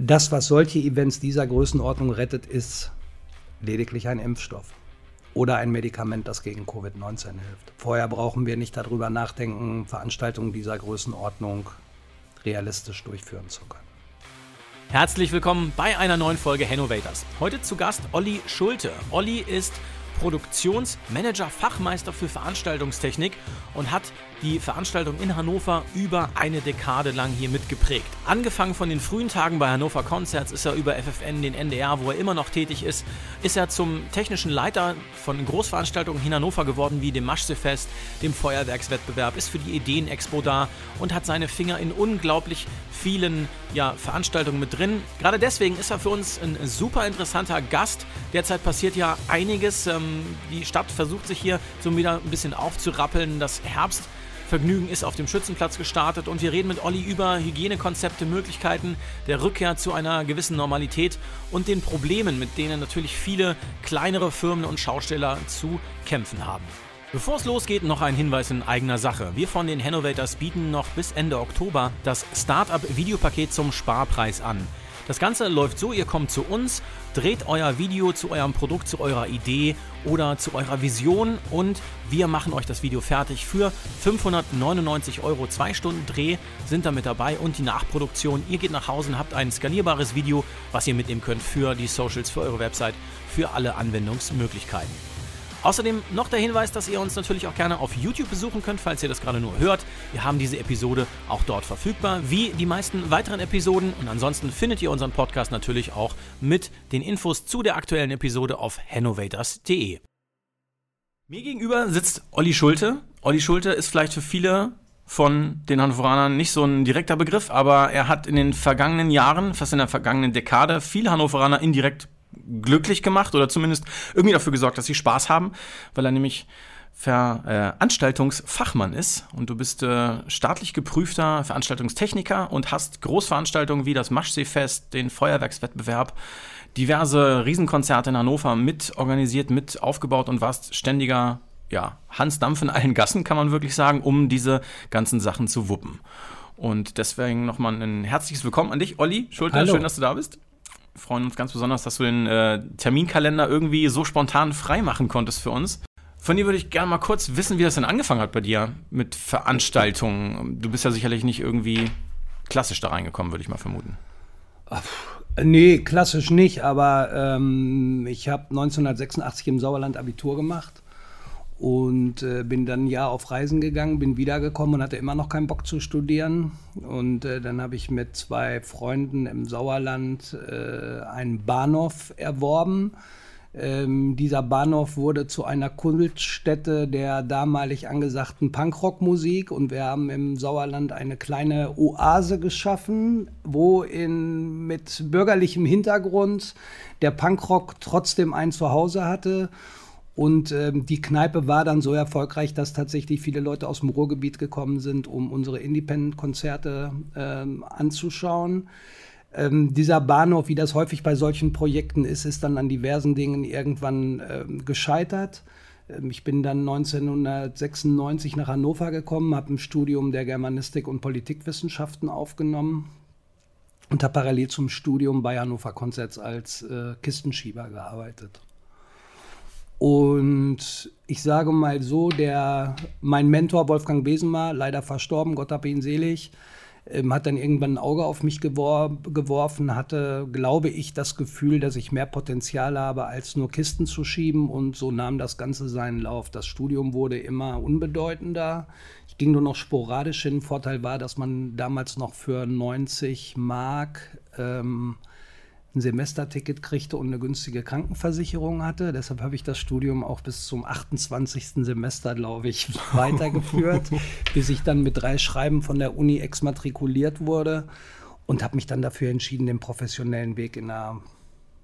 Das, was solche Events dieser Größenordnung rettet, ist lediglich ein Impfstoff oder ein Medikament, das gegen Covid-19 hilft. Vorher brauchen wir nicht darüber nachdenken, Veranstaltungen dieser Größenordnung realistisch durchführen zu können. Herzlich willkommen bei einer neuen Folge Hennovators. Heute zu Gast Olli Schulte. Olli ist Produktionsmanager, Fachmeister für Veranstaltungstechnik und hat die Veranstaltung in Hannover über eine Dekade lang hier mitgeprägt. Angefangen von den frühen Tagen bei Hannover Concerts ist er über FFN, den NDR, wo er immer noch tätig ist, ist er zum technischen Leiter von Großveranstaltungen in Hannover geworden, wie dem Maschsefest, dem Feuerwerkswettbewerb, ist für die Ideenexpo da und hat seine Finger in unglaublich vielen ja, Veranstaltungen mit drin. Gerade deswegen ist er für uns ein super interessanter Gast. Derzeit passiert ja einiges. Ähm, die Stadt versucht sich hier so wieder ein bisschen aufzurappeln. Das Herbst Vergnügen ist auf dem Schützenplatz gestartet und wir reden mit Olli über Hygienekonzepte, Möglichkeiten der Rückkehr zu einer gewissen Normalität und den Problemen, mit denen natürlich viele kleinere Firmen und Schausteller zu kämpfen haben. Bevor es losgeht, noch ein Hinweis in eigener Sache. Wir von den Hannovators bieten noch bis Ende Oktober das Startup-Videopaket zum Sparpreis an. Das Ganze läuft so, ihr kommt zu uns, dreht euer Video zu eurem Produkt, zu eurer Idee oder zu eurer Vision und wir machen euch das Video fertig für 599 Euro. Zwei Stunden Dreh sind da mit dabei und die Nachproduktion. Ihr geht nach Hause und habt ein skalierbares Video, was ihr mitnehmen könnt für die Socials, für eure Website, für alle Anwendungsmöglichkeiten. Außerdem noch der Hinweis, dass ihr uns natürlich auch gerne auf YouTube besuchen könnt, falls ihr das gerade nur hört. Wir haben diese Episode auch dort verfügbar, wie die meisten weiteren Episoden. Und ansonsten findet ihr unseren Podcast natürlich auch mit den Infos zu der aktuellen Episode auf hennovators.de. Mir gegenüber sitzt Olli Schulte. Olli Schulte ist vielleicht für viele von den Hannoveranern nicht so ein direkter Begriff, aber er hat in den vergangenen Jahren, fast in der vergangenen Dekade, viele Hannoveraner indirekt glücklich gemacht oder zumindest irgendwie dafür gesorgt, dass sie Spaß haben, weil er nämlich Veranstaltungsfachmann ist und du bist äh, staatlich geprüfter Veranstaltungstechniker und hast Großveranstaltungen wie das Maschseefest, den Feuerwerkswettbewerb, diverse Riesenkonzerte in Hannover mit organisiert, mit aufgebaut und warst ständiger ja, Hans Dampf in allen Gassen, kann man wirklich sagen, um diese ganzen Sachen zu wuppen. Und deswegen nochmal ein herzliches Willkommen an dich, Olli Schulter. Hallo. Schön, dass du da bist freuen uns ganz besonders, dass du den äh, Terminkalender irgendwie so spontan frei machen konntest für uns. Von dir würde ich gerne mal kurz wissen, wie das denn angefangen hat bei dir mit Veranstaltungen. Du bist ja sicherlich nicht irgendwie klassisch da reingekommen, würde ich mal vermuten. Ach, nee, klassisch nicht, aber ähm, ich habe 1986 im Sauerland Abitur gemacht und äh, bin dann ein Jahr auf Reisen gegangen, bin wiedergekommen und hatte immer noch keinen Bock zu studieren. Und äh, dann habe ich mit zwei Freunden im Sauerland äh, einen Bahnhof erworben. Ähm, dieser Bahnhof wurde zu einer Kultstätte der damalig angesagten Punkrockmusik und wir haben im Sauerland eine kleine Oase geschaffen, wo in, mit bürgerlichem Hintergrund der Punkrock trotzdem ein Zuhause hatte und ähm, die Kneipe war dann so erfolgreich, dass tatsächlich viele Leute aus dem Ruhrgebiet gekommen sind, um unsere Independent-Konzerte ähm, anzuschauen. Ähm, dieser Bahnhof, wie das häufig bei solchen Projekten ist, ist dann an diversen Dingen irgendwann ähm, gescheitert. Ähm, ich bin dann 1996 nach Hannover gekommen, habe ein Studium der Germanistik und Politikwissenschaften aufgenommen und habe parallel zum Studium bei Hannover Concerts als äh, Kistenschieber gearbeitet. Und ich sage mal so, der, mein Mentor Wolfgang Besenmar, leider verstorben, Gott hab ihn selig, ähm, hat dann irgendwann ein Auge auf mich gewor geworfen, hatte, glaube ich, das Gefühl, dass ich mehr Potenzial habe, als nur Kisten zu schieben. Und so nahm das Ganze seinen Lauf. Das Studium wurde immer unbedeutender. Ich ging nur noch sporadisch hin. Vorteil war, dass man damals noch für 90 Mark ähm, ein Semesterticket kriegte und eine günstige Krankenversicherung hatte. Deshalb habe ich das Studium auch bis zum 28. Semester, glaube ich, weitergeführt, bis ich dann mit drei Schreiben von der Uni exmatrikuliert wurde und habe mich dann dafür entschieden, den professionellen Weg in der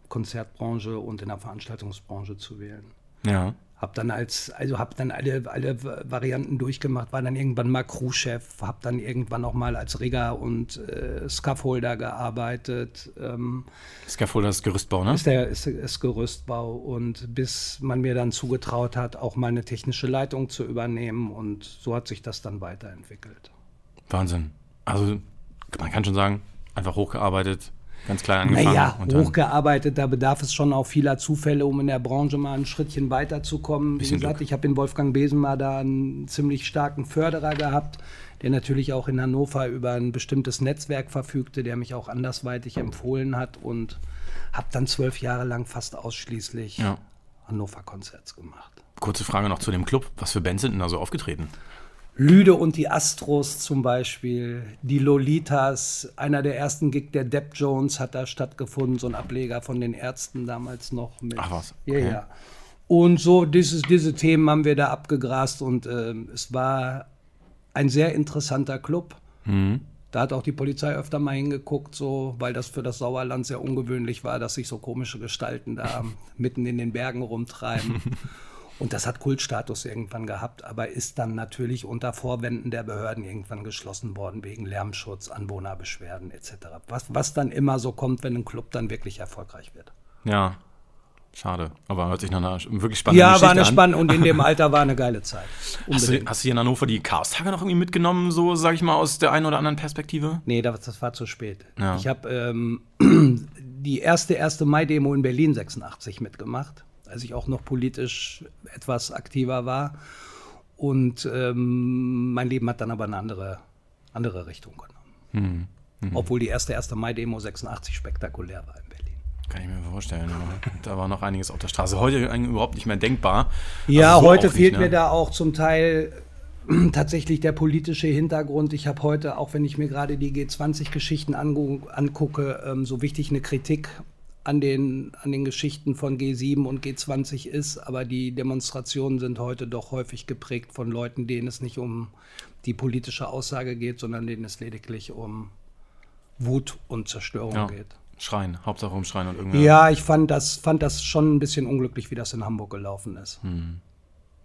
Konzertbranche und in der Veranstaltungsbranche zu wählen. Ja. Hab dann als, also hab dann alle, alle Varianten durchgemacht, war dann irgendwann mal Crewchef, hab dann irgendwann auch mal als Rigger und äh, Scaffolder gearbeitet. Ähm, Scaffolder ist Gerüstbau, ne? Ist, der, ist, ist Gerüstbau und bis man mir dann zugetraut hat, auch mal eine technische Leitung zu übernehmen und so hat sich das dann weiterentwickelt. Wahnsinn. Also man kann schon sagen, einfach hochgearbeitet, ganz klein angefangen. Naja, hochgearbeitet, da bedarf es schon auch vieler Zufälle, um in der Branche mal ein Schrittchen weiterzukommen. Wie gesagt, Glück. ich habe in Wolfgang Besen mal da einen ziemlich starken Förderer gehabt, der natürlich auch in Hannover über ein bestimmtes Netzwerk verfügte, der mich auch andersweitig empfohlen hat und habe dann zwölf Jahre lang fast ausschließlich ja. Hannover-Konzerts gemacht. Kurze Frage noch zu dem Club. Was für Bands sind denn da so aufgetreten? Lüde und die Astros zum Beispiel, die Lolitas, einer der ersten Gig der Depp Jones hat da stattgefunden, so ein Ableger von den Ärzten damals noch mit. Ach was. Okay. Ja, ja. Und so dieses, diese Themen haben wir da abgegrast und äh, es war ein sehr interessanter Club. Mhm. Da hat auch die Polizei öfter mal hingeguckt, so, weil das für das Sauerland sehr ungewöhnlich war, dass sich so komische Gestalten da mitten in den Bergen rumtreiben. Und das hat Kultstatus irgendwann gehabt, aber ist dann natürlich unter Vorwänden der Behörden irgendwann geschlossen worden wegen Lärmschutz, Anwohnerbeschwerden etc. Was, was dann immer so kommt, wenn ein Club dann wirklich erfolgreich wird. Ja, schade. Aber hört sich nach einer wirklich spannenden ja, Geschichte Ja, war eine spannende und in dem Alter war eine geile Zeit. Hast du, hast du, hier in Hannover die Chaos-Tage noch irgendwie mitgenommen, so sag ich mal, aus der einen oder anderen Perspektive? Nee, das, das war zu spät. Ja. Ich habe ähm, die erste 1. Mai-Demo in Berlin 86 mitgemacht als ich auch noch politisch etwas aktiver war. Und ähm, mein Leben hat dann aber eine andere, andere Richtung genommen. Mhm. Mhm. Obwohl die erste 1. Mai-Demo 86 spektakulär war in Berlin. Kann ich mir vorstellen. da war noch einiges auf der Straße. Heute überhaupt nicht mehr denkbar. Ja, also so heute fehlt nicht, ne? mir da auch zum Teil tatsächlich der politische Hintergrund. Ich habe heute, auch wenn ich mir gerade die G20-Geschichten angucke, ähm, so wichtig eine Kritik an den, an den Geschichten von G7 und G20 ist, aber die Demonstrationen sind heute doch häufig geprägt von Leuten, denen es nicht um die politische Aussage geht, sondern denen es lediglich um Wut und Zerstörung ja. geht. Schreien, Hauptsache um Schreien und irgendwie. Ja, ich fand das, fand das schon ein bisschen unglücklich, wie das in Hamburg gelaufen ist. Hm.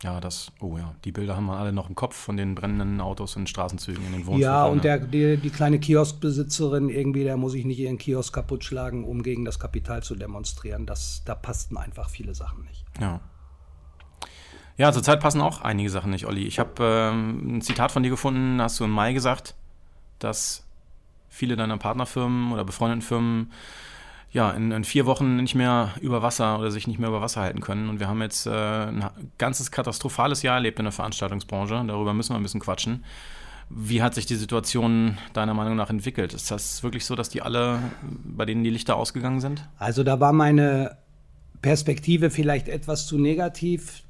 Ja, das, oh ja, die Bilder haben wir alle noch im Kopf von den brennenden Autos in Straßenzügen in den Wohnungen. Ja, und der, die, die, kleine Kioskbesitzerin irgendwie, der muss ich nicht ihren Kiosk kaputt schlagen, um gegen das Kapital zu demonstrieren. Das, da passten einfach viele Sachen nicht. Ja. Ja, zurzeit passen auch einige Sachen nicht, Olli. Ich habe ähm, ein Zitat von dir gefunden, hast du im Mai gesagt, dass viele deiner Partnerfirmen oder befreundeten Firmen ja, in, in, vier Wochen nicht mehr über Wasser oder sich nicht mehr über Wasser halten können. Und wir haben jetzt äh, ein ganzes katastrophales Jahr erlebt in der Veranstaltungsbranche. Darüber müssen wir ein bisschen quatschen. Wie hat sich die Situation deiner Meinung nach entwickelt? Ist das wirklich so, dass die alle, bei denen die Lichter ausgegangen sind? Also da war meine Perspektive vielleicht etwas zu negativ.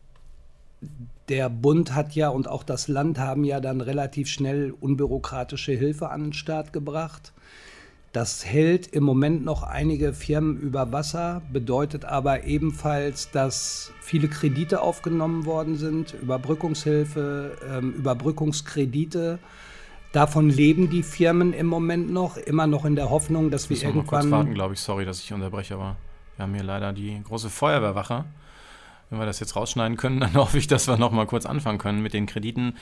Der Bund hat ja und auch das Land haben ja dann relativ schnell unbürokratische Hilfe an den Start gebracht. Das hält im Moment noch einige Firmen über Wasser, bedeutet aber ebenfalls, dass viele Kredite aufgenommen worden sind, Überbrückungshilfe, ähm, Überbrückungskredite. Davon leben die Firmen im Moment noch, immer noch in der Hoffnung, dass wir Müssen irgendwann. Kurz warten, glaube ich. Sorry, dass ich unterbreche, aber wir haben hier leider die große Feuerwehrwache. Wenn wir das jetzt rausschneiden können, dann hoffe ich, dass wir noch mal kurz anfangen können mit den Krediten.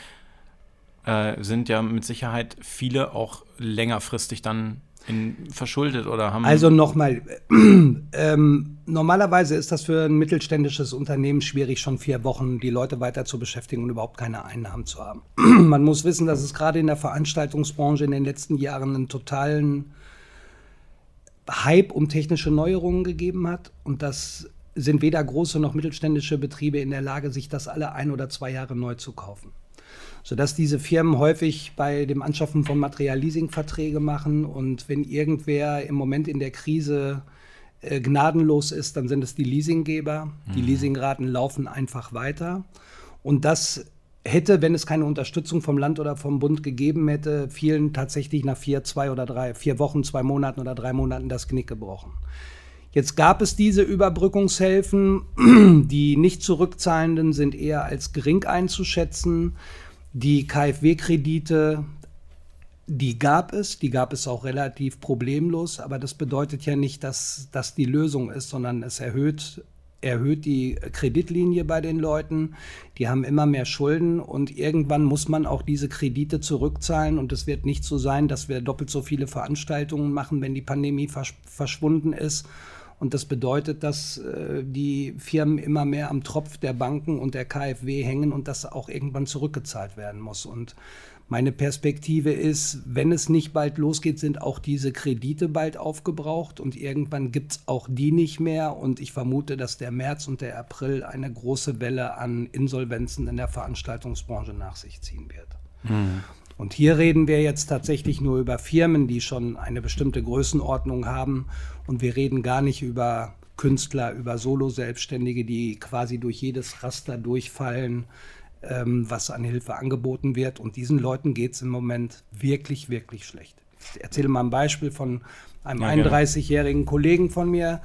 Äh, sind ja mit Sicherheit viele auch längerfristig dann in, verschuldet oder haben. Also nochmal, ähm, normalerweise ist das für ein mittelständisches Unternehmen schwierig, schon vier Wochen die Leute weiter zu beschäftigen und überhaupt keine Einnahmen zu haben. Man muss wissen, dass es gerade in der Veranstaltungsbranche in den letzten Jahren einen totalen Hype um technische Neuerungen gegeben hat und das sind weder große noch mittelständische Betriebe in der Lage, sich das alle ein oder zwei Jahre neu zu kaufen sodass diese Firmen häufig bei dem Anschaffen von Material Leasingverträge machen und wenn irgendwer im Moment in der Krise äh, gnadenlos ist, dann sind es die Leasinggeber. Mhm. Die Leasingraten laufen einfach weiter und das hätte, wenn es keine Unterstützung vom Land oder vom Bund gegeben hätte, vielen tatsächlich nach vier, zwei oder drei, vier Wochen, zwei Monaten oder drei Monaten das Knick gebrochen. Jetzt gab es diese Überbrückungshilfen. Die nicht zurückzahlenden sind eher als gering einzuschätzen. Die KfW-Kredite, die gab es, die gab es auch relativ problemlos, aber das bedeutet ja nicht, dass das die Lösung ist, sondern es erhöht, erhöht die Kreditlinie bei den Leuten. Die haben immer mehr Schulden und irgendwann muss man auch diese Kredite zurückzahlen und es wird nicht so sein, dass wir doppelt so viele Veranstaltungen machen, wenn die Pandemie verschwunden ist und das bedeutet, dass äh, die Firmen immer mehr am Tropf der Banken und der KfW hängen und das auch irgendwann zurückgezahlt werden muss. Und Meine Perspektive ist, wenn es nicht bald losgeht, sind auch diese Kredite bald aufgebraucht und irgendwann gibt es auch die nicht mehr. Und ich vermute, dass der März und der April eine große Welle an Insolvenzen in der Veranstaltungsbranche nach sich ziehen wird. Mhm. Und hier reden wir jetzt tatsächlich nur über Firmen, die schon eine bestimmte Größenordnung haben. Und wir reden gar nicht über Künstler, über Solo-Selbstständige, die quasi durch jedes Raster durchfallen, ähm, was an Hilfe angeboten wird. Und diesen Leuten geht es im Moment wirklich, wirklich schlecht. Ich erzähle mal ein Beispiel von einem ja, 31-jährigen Kollegen von mir.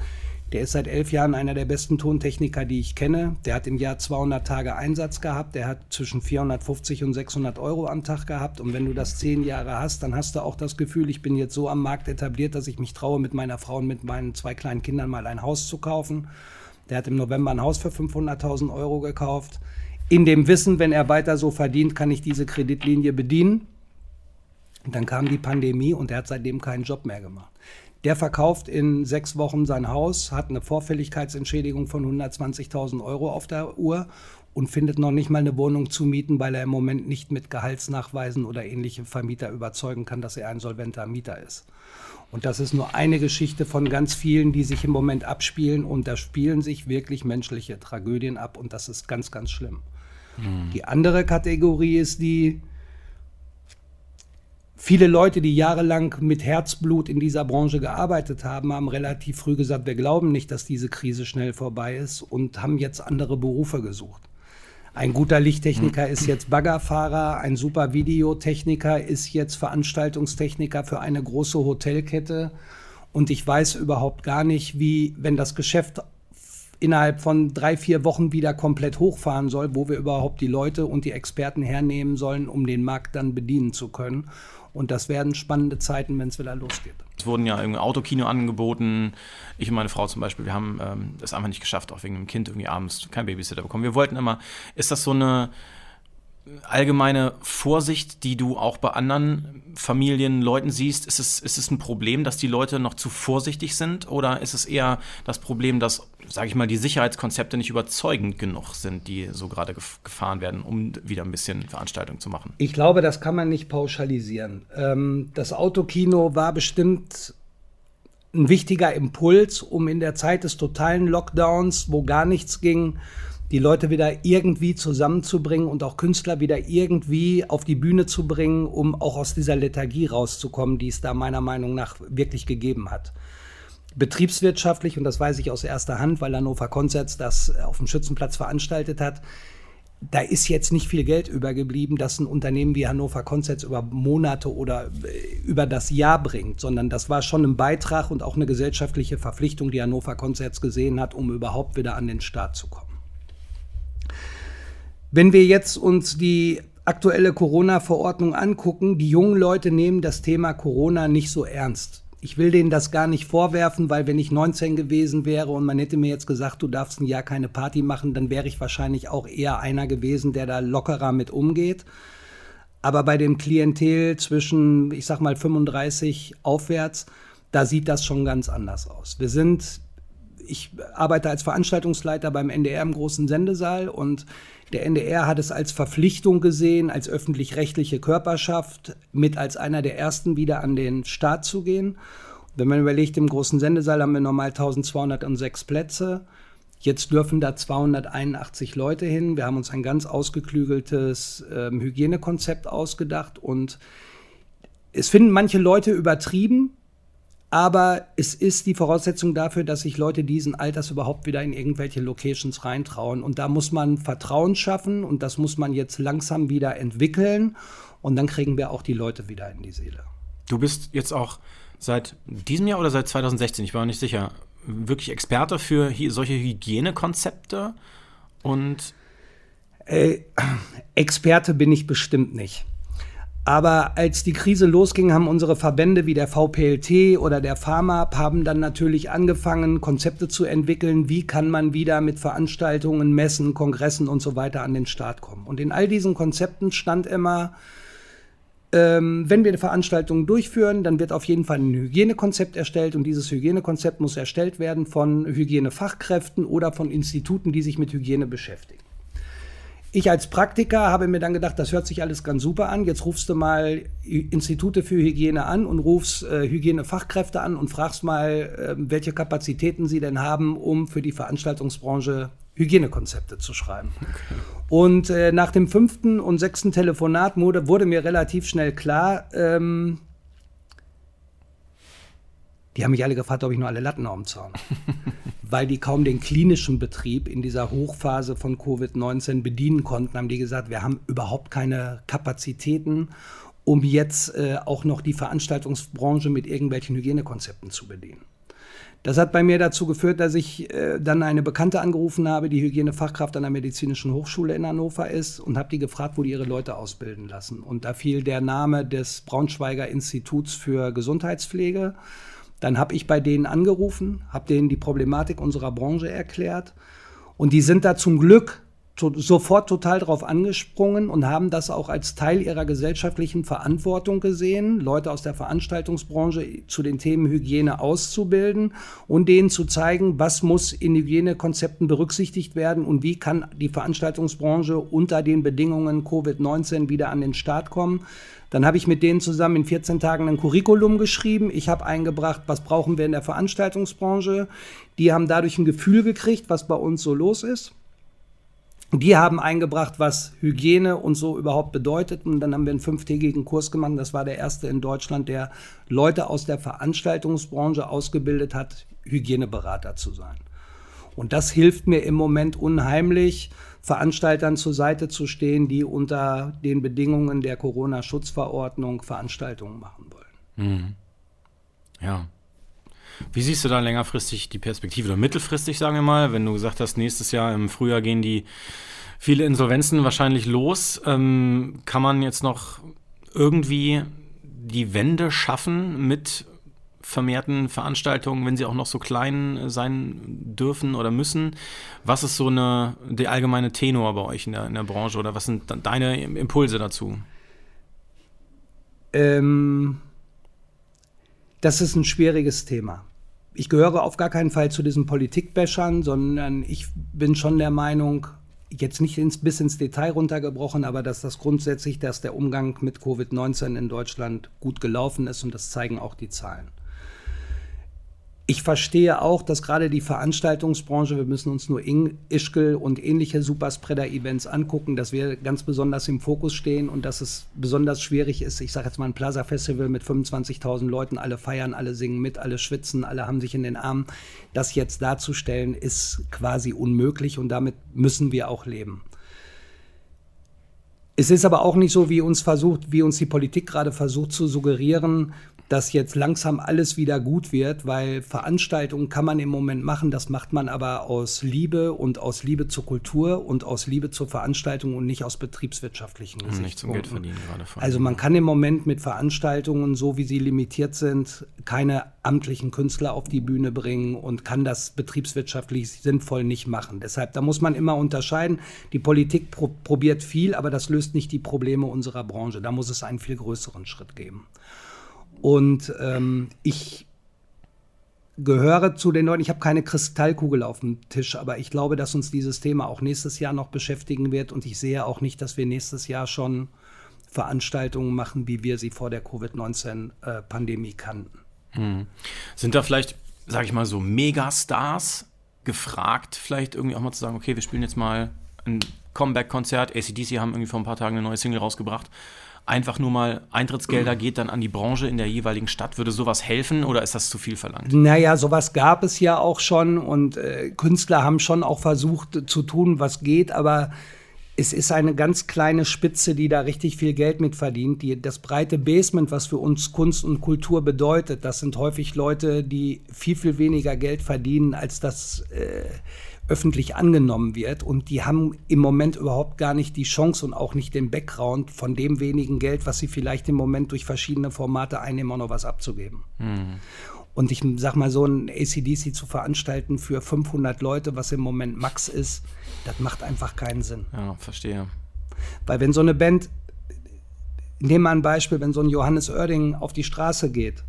Der ist seit elf Jahren einer der besten Tontechniker, die ich kenne. Der hat im Jahr 200 Tage Einsatz gehabt. Der hat zwischen 450 und 600 Euro am Tag gehabt. Und wenn du das zehn Jahre hast, dann hast du auch das Gefühl, ich bin jetzt so am Markt etabliert, dass ich mich traue, mit meiner Frau und mit meinen zwei kleinen Kindern mal ein Haus zu kaufen. Der hat im November ein Haus für 500.000 Euro gekauft. In dem Wissen, wenn er weiter so verdient, kann ich diese Kreditlinie bedienen. dann kam die Pandemie und er hat seitdem keinen Job mehr gemacht. Der verkauft in sechs Wochen sein Haus, hat eine Vorfälligkeitsentschädigung von 120.000 Euro auf der Uhr und findet noch nicht mal eine Wohnung zu mieten, weil er im Moment nicht mit Gehaltsnachweisen oder ähnliche Vermieter überzeugen kann, dass er ein solventer Mieter ist. Und das ist nur eine Geschichte von ganz vielen, die sich im Moment abspielen. Und da spielen sich wirklich menschliche Tragödien ab. Und das ist ganz, ganz schlimm. Mhm. Die andere Kategorie ist die, Viele Leute, die jahrelang mit Herzblut in dieser Branche gearbeitet haben, haben relativ früh gesagt, wir glauben nicht, dass diese Krise schnell vorbei ist und haben jetzt andere Berufe gesucht. Ein guter Lichttechniker ist jetzt Baggerfahrer, ein super Videotechniker ist jetzt Veranstaltungstechniker für eine große Hotelkette. Und ich weiß überhaupt gar nicht, wie, wenn das Geschäft innerhalb von drei, vier Wochen wieder komplett hochfahren soll, wo wir überhaupt die Leute und die Experten hernehmen sollen, um den Markt dann bedienen zu können. Und das werden spannende Zeiten, wenn es wieder losgeht. Es wurden ja irgendwie Autokino angeboten. Ich und meine Frau zum Beispiel, wir haben ähm, das einfach nicht geschafft, auch wegen dem Kind irgendwie abends kein Babysitter bekommen. Wir wollten immer, ist das so eine allgemeine Vorsicht, die du auch bei anderen Familien, Leuten siehst? Ist es, ist es ein Problem, dass die Leute noch zu vorsichtig sind? Oder ist es eher das Problem, dass, sage ich mal, die Sicherheitskonzepte nicht überzeugend genug sind, die so gerade gefahren werden, um wieder ein bisschen Veranstaltung zu machen? Ich glaube, das kann man nicht pauschalisieren. Ähm, das Autokino war bestimmt ein wichtiger Impuls, um in der Zeit des totalen Lockdowns, wo gar nichts ging, die Leute wieder irgendwie zusammenzubringen und auch Künstler wieder irgendwie auf die Bühne zu bringen, um auch aus dieser Lethargie rauszukommen, die es da meiner Meinung nach wirklich gegeben hat. Betriebswirtschaftlich, und das weiß ich aus erster Hand, weil Hannover Concerts das auf dem Schützenplatz veranstaltet hat, da ist jetzt nicht viel Geld übergeblieben, das ein Unternehmen wie Hannover Concerts über Monate oder äh, über das Jahr bringt, sondern das war schon ein Beitrag und auch eine gesellschaftliche Verpflichtung, die Hannover Concerts gesehen hat, um überhaupt wieder an den Start zu kommen. Wenn wir jetzt uns die aktuelle Corona-Verordnung angucken, die jungen Leute nehmen das Thema Corona nicht so ernst. Ich will denen das gar nicht vorwerfen, weil wenn ich 19 gewesen wäre und man hätte mir jetzt gesagt, du darfst ein Jahr keine Party machen, dann wäre ich wahrscheinlich auch eher einer gewesen, der da lockerer mit umgeht. Aber bei dem Klientel zwischen, ich sag mal, 35 aufwärts, da sieht das schon ganz anders aus. Wir sind, ich arbeite als Veranstaltungsleiter beim NDR im großen Sendesaal und der NDR hat es als Verpflichtung gesehen, als öffentlich-rechtliche Körperschaft mit als einer der ersten wieder an den Start zu gehen. Wenn man überlegt, im großen Sendesaal haben wir normal 1206 Plätze. Jetzt dürfen da 281 Leute hin. Wir haben uns ein ganz ausgeklügeltes äh, Hygienekonzept ausgedacht und es finden manche Leute übertrieben, aber es ist die Voraussetzung dafür, dass sich Leute diesen Alters überhaupt wieder in irgendwelche Locations reintrauen. Und da muss man Vertrauen schaffen und das muss man jetzt langsam wieder entwickeln. Und dann kriegen wir auch die Leute wieder in die Seele. Du bist jetzt auch seit diesem Jahr oder seit 2016, ich war nicht sicher, wirklich Experte für solche Hygienekonzepte und. Äh, Experte bin ich bestimmt nicht. Aber als die Krise losging, haben unsere Verbände wie der VPLT oder der Pharmap haben dann natürlich angefangen, Konzepte zu entwickeln, wie kann man wieder mit Veranstaltungen, Messen, Kongressen und so weiter an den Start kommen. Und in all diesen Konzepten stand immer, ähm, wenn wir eine Veranstaltung durchführen, dann wird auf jeden Fall ein Hygienekonzept erstellt und dieses Hygienekonzept muss erstellt werden von Hygienefachkräften oder von Instituten, die sich mit Hygiene beschäftigen. Ich als Praktiker habe mir dann gedacht, das hört sich alles ganz super an. Jetzt rufst du mal Institute für Hygiene an und rufst äh, Hygienefachkräfte an und fragst mal, äh, welche Kapazitäten sie denn haben, um für die Veranstaltungsbranche Hygienekonzepte zu schreiben. Okay. Und äh, nach dem fünften und sechsten Telefonat wurde, wurde mir relativ schnell klar, ähm, die haben mich alle gefragt, ob ich nur alle Latten auf dem Zaun Weil die kaum den klinischen Betrieb in dieser Hochphase von Covid-19 bedienen konnten, haben die gesagt, wir haben überhaupt keine Kapazitäten, um jetzt äh, auch noch die Veranstaltungsbranche mit irgendwelchen Hygienekonzepten zu bedienen. Das hat bei mir dazu geführt, dass ich äh, dann eine Bekannte angerufen habe, die Hygienefachkraft an der Medizinischen Hochschule in Hannover ist und habe die gefragt, wo die ihre Leute ausbilden lassen. Und da fiel der Name des Braunschweiger Instituts für Gesundheitspflege dann habe ich bei denen angerufen, habe denen die Problematik unserer Branche erklärt. Und die sind da zum Glück to sofort total drauf angesprungen und haben das auch als Teil ihrer gesellschaftlichen Verantwortung gesehen, Leute aus der Veranstaltungsbranche zu den Themen Hygiene auszubilden und denen zu zeigen, was muss in Hygienekonzepten berücksichtigt werden und wie kann die Veranstaltungsbranche unter den Bedingungen Covid-19 wieder an den Start kommen. Dann habe ich mit denen zusammen in 14 Tagen ein Curriculum geschrieben. Ich habe eingebracht, was brauchen wir in der Veranstaltungsbranche. Die haben dadurch ein Gefühl gekriegt, was bei uns so los ist. Die haben eingebracht, was Hygiene und so überhaupt bedeutet. Und dann haben wir einen fünftägigen Kurs gemacht. Das war der erste in Deutschland, der Leute aus der Veranstaltungsbranche ausgebildet hat, Hygieneberater zu sein. Und das hilft mir im Moment unheimlich, Veranstaltern zur Seite zu stehen, die unter den Bedingungen der Corona-Schutzverordnung Veranstaltungen machen wollen. Mhm. Ja. Wie siehst du da längerfristig die Perspektive oder mittelfristig, sagen wir mal, wenn du gesagt hast, nächstes Jahr im Frühjahr gehen die viele Insolvenzen wahrscheinlich los. Ähm, kann man jetzt noch irgendwie die Wende schaffen mit vermehrten Veranstaltungen, wenn sie auch noch so klein sein dürfen oder müssen. Was ist so eine, der allgemeine Tenor bei euch in der, in der Branche oder was sind deine Impulse dazu? Ähm, das ist ein schwieriges Thema. Ich gehöre auf gar keinen Fall zu diesen Politikbäschern, sondern ich bin schon der Meinung, jetzt nicht ins, bis ins Detail runtergebrochen, aber dass das grundsätzlich, dass der Umgang mit Covid-19 in Deutschland gut gelaufen ist und das zeigen auch die Zahlen ich verstehe auch, dass gerade die Veranstaltungsbranche, wir müssen uns nur Ischgl und ähnliche Superspreader-Events angucken, dass wir ganz besonders im Fokus stehen und dass es besonders schwierig ist. Ich sage jetzt mal ein Plaza-Festival mit 25.000 Leuten, alle feiern, alle singen mit, alle schwitzen, alle haben sich in den Armen. Das jetzt darzustellen, ist quasi unmöglich und damit müssen wir auch leben. Es ist aber auch nicht so, wie uns versucht, wie uns die Politik gerade versucht zu suggerieren, dass jetzt langsam alles wieder gut wird, weil Veranstaltungen kann man im Moment machen, das macht man aber aus Liebe und aus Liebe zur Kultur und aus Liebe zur Veranstaltung und nicht aus betriebswirtschaftlichen Gesichtspunkten. Nicht zum Geld verdienen gerade. Also man kann im Moment mit Veranstaltungen, so wie sie limitiert sind, keine amtlichen Künstler auf die Bühne bringen und kann das betriebswirtschaftlich sinnvoll nicht machen. Deshalb, da muss man immer unterscheiden. Die Politik pro probiert viel, aber das löst nicht die Probleme unserer Branche. Da muss es einen viel größeren Schritt geben. Und ähm, ich gehöre zu den Leuten, ich habe keine Kristallkugel auf dem Tisch, aber ich glaube, dass uns dieses Thema auch nächstes Jahr noch beschäftigen wird und ich sehe auch nicht, dass wir nächstes Jahr schon Veranstaltungen machen, wie wir sie vor der Covid-19-Pandemie kannten. Hm. Sind da vielleicht, sage ich mal so, Megastars gefragt, vielleicht irgendwie auch mal zu sagen, okay, wir spielen jetzt mal ein Comeback-Konzert. ACDC haben irgendwie vor ein paar Tagen eine neue Single rausgebracht einfach nur mal Eintrittsgelder geht dann an die Branche in der jeweiligen Stadt. Würde sowas helfen oder ist das zu viel verlangt? Naja, sowas gab es ja auch schon und äh, Künstler haben schon auch versucht zu tun, was geht, aber es ist eine ganz kleine Spitze, die da richtig viel Geld mit verdient. Die, das breite Basement, was für uns Kunst und Kultur bedeutet, das sind häufig Leute, die viel, viel weniger Geld verdienen, als das äh, öffentlich angenommen wird. Und die haben im Moment überhaupt gar nicht die Chance und auch nicht den Background von dem wenigen Geld, was sie vielleicht im Moment durch verschiedene Formate einnehmen, auch noch was abzugeben. Mhm. Und ich sag mal, so ein ACDC zu veranstalten für 500 Leute, was im Moment Max ist, das macht einfach keinen Sinn. Ja, verstehe. Weil wenn so eine Band, nehmen wir ein Beispiel, wenn so ein Johannes Oerding auf die Straße geht,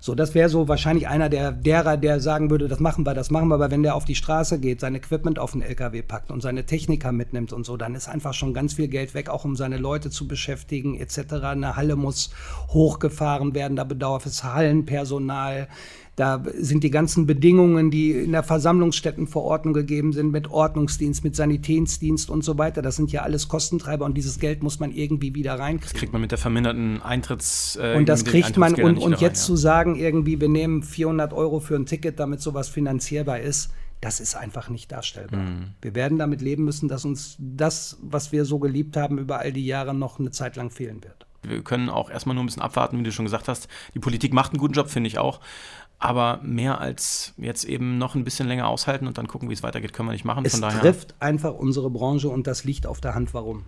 So, das wäre so wahrscheinlich einer der derer, der sagen würde, das machen wir, das machen wir. Aber wenn der auf die Straße geht, sein Equipment auf den LKW packt und seine Techniker mitnimmt und so, dann ist einfach schon ganz viel Geld weg, auch um seine Leute zu beschäftigen etc. Eine Halle muss hochgefahren werden, da bedarf es Hallenpersonal. Da sind die ganzen Bedingungen, die in der Versammlungsstättenverordnung gegeben sind, mit Ordnungsdienst, mit Sanitätsdienst und so weiter. Das sind ja alles Kostentreiber und dieses Geld muss man irgendwie wieder reinkriegen. Das kriegt man mit der verminderten Eintritts. Äh, und das kriegt man und, und jetzt rein, zu sagen, irgendwie, wir nehmen 400 Euro für ein Ticket, damit sowas finanzierbar ist, das ist einfach nicht darstellbar. Mhm. Wir werden damit leben müssen, dass uns das, was wir so geliebt haben, über all die Jahre noch eine Zeit lang fehlen wird. Wir können auch erstmal nur ein bisschen abwarten, wie du schon gesagt hast. Die Politik macht einen guten Job, finde ich auch. Aber mehr als jetzt eben noch ein bisschen länger aushalten und dann gucken, wie es weitergeht, können wir nicht machen. Es Von daher trifft einfach unsere Branche und das liegt auf der Hand. Warum?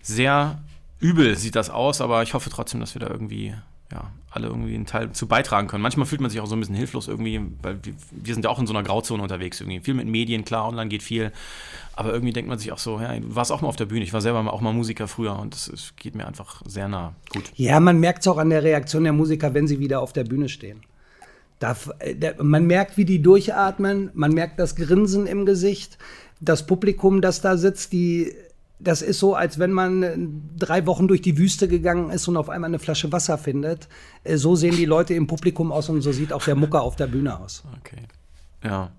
Sehr übel sieht das aus, aber ich hoffe trotzdem, dass wir da irgendwie ja, alle irgendwie einen Teil zu beitragen können. Manchmal fühlt man sich auch so ein bisschen hilflos irgendwie, weil wir, wir, sind ja auch in so einer Grauzone unterwegs irgendwie. Viel mit Medien, klar, online geht viel, aber irgendwie denkt man sich auch so, ja, du warst auch mal auf der Bühne, ich war selber auch mal Musiker früher und das geht mir einfach sehr nah. Gut. Ja, man merkt es auch an der Reaktion der Musiker, wenn sie wieder auf der Bühne stehen. Da, da, man merkt, wie die durchatmen, man merkt das Grinsen im Gesicht, das Publikum, das da sitzt, die, das ist so, als wenn man drei Wochen durch die Wüste gegangen ist und auf einmal eine Flasche Wasser findet. Äh, so sehen die Leute im Publikum aus und so sieht auch der Mucker auf der Bühne aus. Okay. Ja.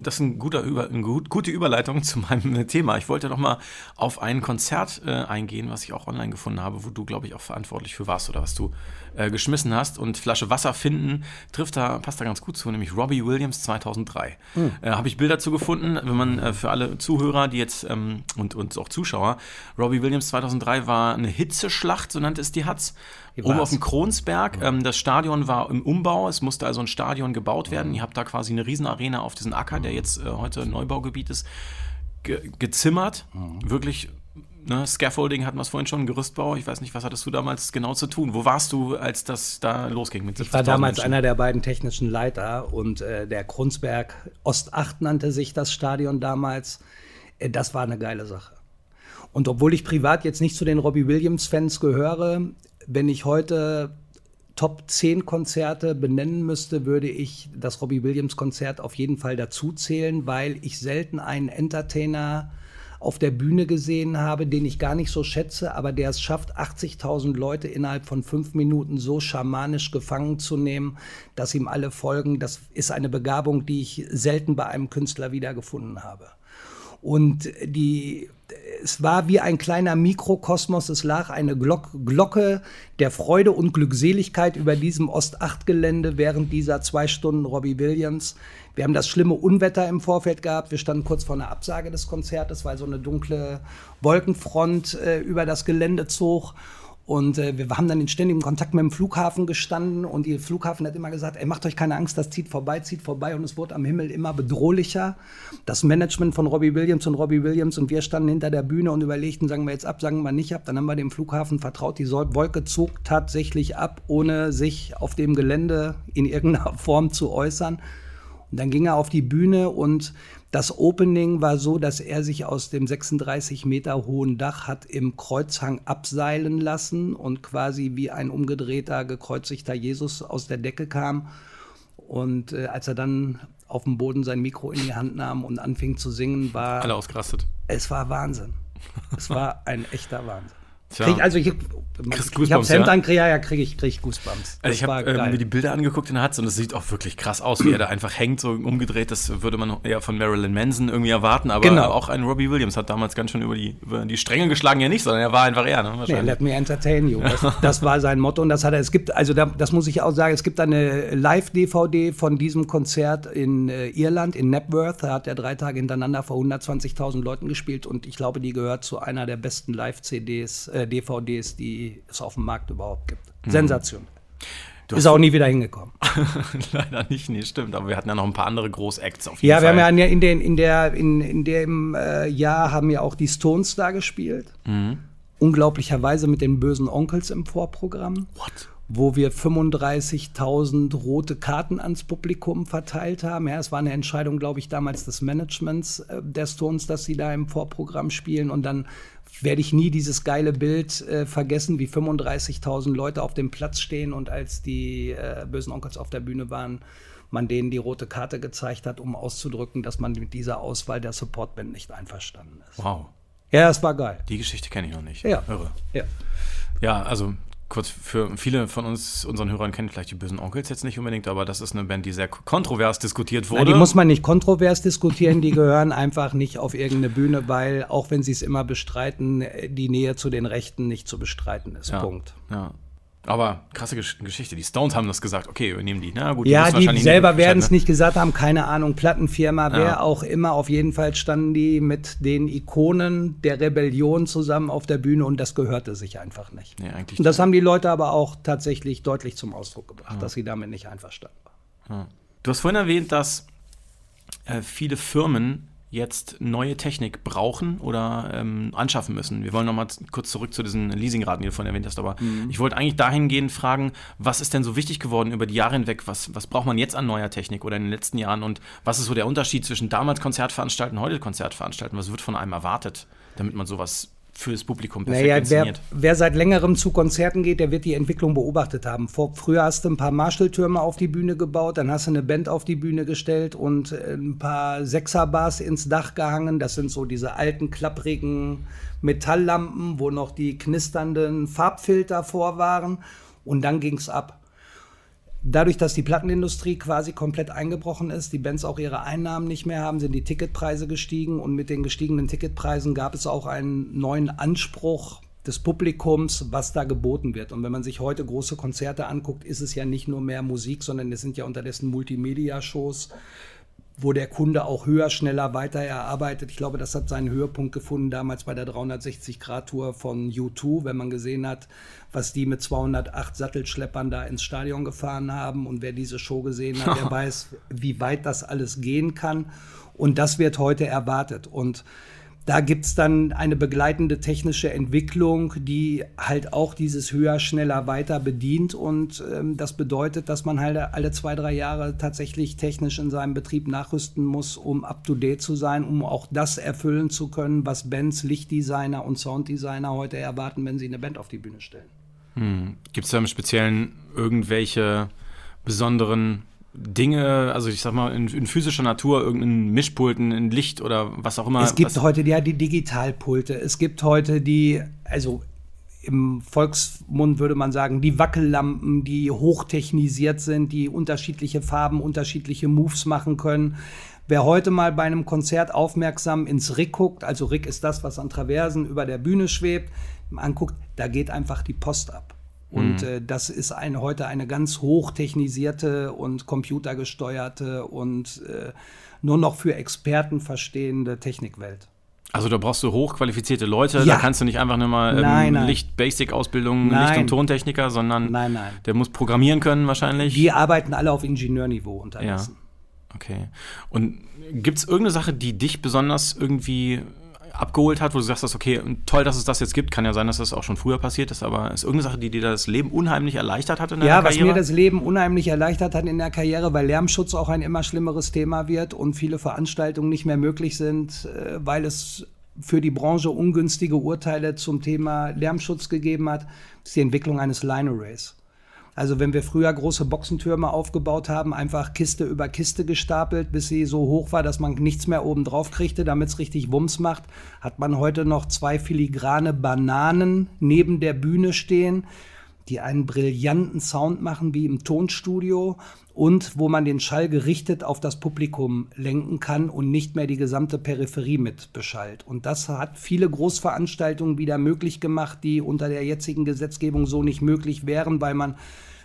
Das ist ein guter Über, eine gute Überleitung zu meinem Thema. Ich wollte noch mal auf ein Konzert äh, eingehen, was ich auch online gefunden habe, wo du, glaube ich, auch verantwortlich für warst oder was du äh, geschmissen hast. Und Flasche Wasser finden trifft da, passt da ganz gut zu, nämlich Robbie Williams 2003. Hm. Äh, Habe ich Bilder zu gefunden, wenn man äh, für alle Zuhörer, die jetzt ähm, und, und auch Zuschauer, Robbie Williams 2003 war eine Hitzeschlacht, so nannte es die Hatz. Oben auf dem Kronsberg. Ähm, das Stadion war im Umbau. Es musste also ein Stadion gebaut werden. Ihr habt da quasi eine Riesenarena auf diesen Acker, der jetzt äh, heute Neubaugebiet ist, ge gezimmert. Mhm. Wirklich Ne, Scaffolding hatten wir es vorhin schon, Gerüstbau. Ich weiß nicht, was hattest du damals genau zu tun? Wo warst du, als das da losging mit Ich war damals Menschen? einer der beiden technischen Leiter und äh, der Krunsberg Ost 8 nannte sich das Stadion damals. Äh, das war eine geile Sache. Und obwohl ich privat jetzt nicht zu den Robbie Williams-Fans gehöre, wenn ich heute Top 10 Konzerte benennen müsste, würde ich das Robbie Williams Konzert auf jeden Fall dazu zählen, weil ich selten einen Entertainer auf der Bühne gesehen habe, den ich gar nicht so schätze, aber der es schafft, 80.000 Leute innerhalb von fünf Minuten so schamanisch gefangen zu nehmen, dass ihm alle folgen. Das ist eine Begabung, die ich selten bei einem Künstler wiedergefunden habe. Und die, es war wie ein kleiner Mikrokosmos. Es lag eine Glock, Glocke der Freude und Glückseligkeit über diesem Ost-8-Gelände während dieser zwei Stunden Robbie Williams. Wir haben das schlimme Unwetter im Vorfeld gehabt. Wir standen kurz vor einer Absage des Konzertes, weil so eine dunkle Wolkenfront äh, über das Gelände zog. Und äh, wir haben dann in ständigem Kontakt mit dem Flughafen gestanden und die Flughafen hat immer gesagt, ey, macht euch keine Angst, das zieht vorbei, zieht vorbei und es wurde am Himmel immer bedrohlicher. Das Management von Robbie Williams und Robbie Williams und wir standen hinter der Bühne und überlegten, sagen wir jetzt ab, sagen wir nicht ab. Dann haben wir dem Flughafen vertraut, die Wolke zog tatsächlich ab, ohne sich auf dem Gelände in irgendeiner Form zu äußern. Und dann ging er auf die Bühne und das Opening war so, dass er sich aus dem 36 Meter hohen Dach hat im Kreuzhang abseilen lassen und quasi wie ein umgedrehter, gekreuzigter Jesus aus der Decke kam. Und äh, als er dann auf dem Boden sein Mikro in die Hand nahm und anfing zu singen, war. Alle ausgerastet. Es war Wahnsinn. es war ein echter Wahnsinn. Krieg, also ich, ich habe Hemd ja? an, kriege ja, kriege ich, krieg ich Goosebumps. Also ich habe äh, mir die Bilder angeguckt in der Hatz und es sieht auch wirklich krass aus, wie er da einfach hängt, so umgedreht. Das würde man eher von Marilyn Manson irgendwie erwarten, aber genau. auch ein Robbie Williams hat damals ganz schön über die, über die Stränge geschlagen, ja nicht, sondern er war einfach er. Ne, nee, let me entertain you. Das, das, war sein Motto und das hat er. Es gibt, also da, das muss ich auch sagen, es gibt eine Live-DVD von diesem Konzert in äh, Irland, in Knapworth. Da hat er drei Tage hintereinander vor 120.000 Leuten gespielt und ich glaube, die gehört zu einer der besten Live-CDs, äh, DVDs, die es auf dem Markt überhaupt gibt. Mhm. Sensation. Du ist auch nie wieder hingekommen. Leider nicht, nee, stimmt. Aber wir hatten ja noch ein paar andere Großacts auf jeden ja, Fall. Ja, wir haben ja in, den, in, der, in, in dem äh, Jahr haben ja auch die Stones da gespielt. Mhm. Unglaublicherweise mit den bösen Onkels im Vorprogramm. What? wo wir 35.000 rote Karten ans Publikum verteilt haben. Ja, es war eine Entscheidung, glaube ich, damals des Managements äh, der Stones, dass sie da im Vorprogramm spielen. Und dann werde ich nie dieses geile Bild äh, vergessen, wie 35.000 Leute auf dem Platz stehen und als die äh, bösen Onkels auf der Bühne waren, man denen die rote Karte gezeigt hat, um auszudrücken, dass man mit dieser Auswahl der Supportband nicht einverstanden ist. Wow. Ja, es war geil. Die Geschichte kenne ich noch nicht. Ja. Irre. Ja. Ja, also kurz für viele von uns, unseren Hörern kennen vielleicht die bösen Onkels jetzt nicht unbedingt, aber das ist eine Band, die sehr kontrovers diskutiert wurde. Na, die muss man nicht kontrovers diskutieren, die gehören einfach nicht auf irgendeine Bühne, weil auch wenn sie es immer bestreiten, die Nähe zu den Rechten nicht zu bestreiten ist. ja. Punkt. Ja. Aber krasse Gesch- Geschichte. Die Stones haben das gesagt. Okay, wir nehmen die. Na gut, Ja, die selber werden es ne? nicht gesagt haben, keine Ahnung, Plattenfirma, Ja. wer auch immer. Auf jeden Fall standen die mit den Ikonen der Rebellion zusammen auf der Bühne und das gehörte sich einfach nicht. Nee, Und das haben die Leute aber auch tatsächlich deutlich zum Ausdruck gebracht, dass sie damit nicht einverstanden waren. Du hast vorhin erwähnt, dass äh, viele Firmen jetzt neue Technik brauchen oder ähm, anschaffen müssen. Wir wollen noch mal z- kurz zurück zu diesen Leasingraten, die du vorhin erwähnt hast, aber ich wollte eigentlich dahingehend fragen, was ist denn so wichtig geworden über die Jahre hinweg? Was, was braucht man jetzt an neuer Technik oder in den letzten Jahren und was ist so der Unterschied zwischen damals Konzertveranstalten und heute Konzertveranstalten? Was wird von einem erwartet, damit man sowas für das Publikum perfekt Naja, wer, inszeniert? wer seit längerem zu Konzerten geht, der wird die Entwicklung beobachtet haben. Vor, früher hast du ein paar Marshall-Türme auf die Bühne gebaut, dann hast du eine Band auf die Bühne gestellt und äh, ein paar Sechserbars ins Dach gehangen. Das sind so diese alten, klapprigen Metalllampen, wo noch die knisternden Farbfilter vor waren. Und dann ging's ab. Dadurch, dass die Plattenindustrie quasi komplett eingebrochen ist, die Bands auch ihre Einnahmen nicht mehr haben, sind die Ticketpreise gestiegen und mit den gestiegenen Ticketpreisen gab es auch einen neuen Anspruch des Publikums, was da geboten wird. Und wenn man sich heute große Konzerte anguckt, ist es ja nicht nur mehr Musik, sondern es sind ja unterdessen Multimedia-Shows, wo der Kunde auch höher, schneller weiter erarbeitet. Ich glaube, das hat seinen Höhepunkt gefunden damals bei der 360-Grad-Tour von U2, wenn man gesehen hat, was die mit 208 Sattelschleppern da ins Stadion gefahren haben. Und wer diese Show gesehen hat, der weiß, wie weit das alles gehen kann. Und das wird heute erwartet. Und da gibt es dann eine begleitende technische Entwicklung, die halt auch dieses höher, schneller, weiter bedient. Und ähm, das bedeutet, dass man halt alle zwei, drei Jahre tatsächlich technisch in seinem Betrieb nachrüsten muss, um up-to-date zu sein, um auch das erfüllen zu können, was Bands, Lichtdesigner und Sounddesigner heute erwarten, wenn sie eine Band auf die Bühne stellen. Gibt es da im Speziellen irgendwelche besonderen Dinge, also ich sag mal in, in physischer Natur, irgendein Mischpulten, ein Licht oder was auch immer? Es gibt heute ja die Digitalpulte. Es gibt heute die, also im Volksmund würde man sagen, die Wackellampen, die hochtechnisiert sind, die unterschiedliche Farben, unterschiedliche Moves machen können. Wer heute mal bei einem Konzert aufmerksam ins Rig guckt, also Rig ist das, was an Traversen über der Bühne schwebt, anguckt, da geht einfach die Post ab. Und äh, das ist ein, heute eine ganz hochtechnisierte und computergesteuerte und äh, nur noch für Experten verstehende Technikwelt. also da brauchst du hochqualifizierte Leute, Ja. da kannst du nicht einfach nur mal ähm, Nein, nein. Licht-Basic-Ausbildung, Nein. Licht- und Tontechniker, sondern Nein, nein. der muss programmieren können wahrscheinlich. Die arbeiten alle auf Ingenieurniveau ja. unterdessen. Okay. Und gibt es irgendeine Sache, die dich besonders irgendwie abgeholt hat, wo du sagst, dass, okay, toll, dass es das jetzt gibt. Kann ja sein, dass das auch schon früher passiert ist, aber ist irgendeine Sache, die dir das Leben unheimlich erleichtert hat in deiner Ja, was Karriere? mir das Leben unheimlich erleichtert hat in der Karriere, weil Lärmschutz auch ein immer schlimmeres Thema wird und viele Veranstaltungen nicht mehr möglich sind, äh, weil es für die Branche ungünstige Urteile zum Thema Lärmschutz gegeben hat, ist die Entwicklung eines Line Arrays. Also wenn wir früher große Boxentürme aufgebaut haben, einfach Kiste über Kiste gestapelt, bis sie so hoch war, dass man nichts mehr oben drauf kriegte, damit es richtig Wumms macht, hat man heute noch zwei filigrane Bananen neben der Bühne stehen, die einen brillanten Sound machen wie im Tonstudio und wo man den Schall gerichtet auf das Publikum lenken kann und nicht mehr die gesamte Peripherie mit beschallt. Und das hat viele Großveranstaltungen wieder möglich gemacht, die unter der jetzigen Gesetzgebung so nicht möglich wären, weil man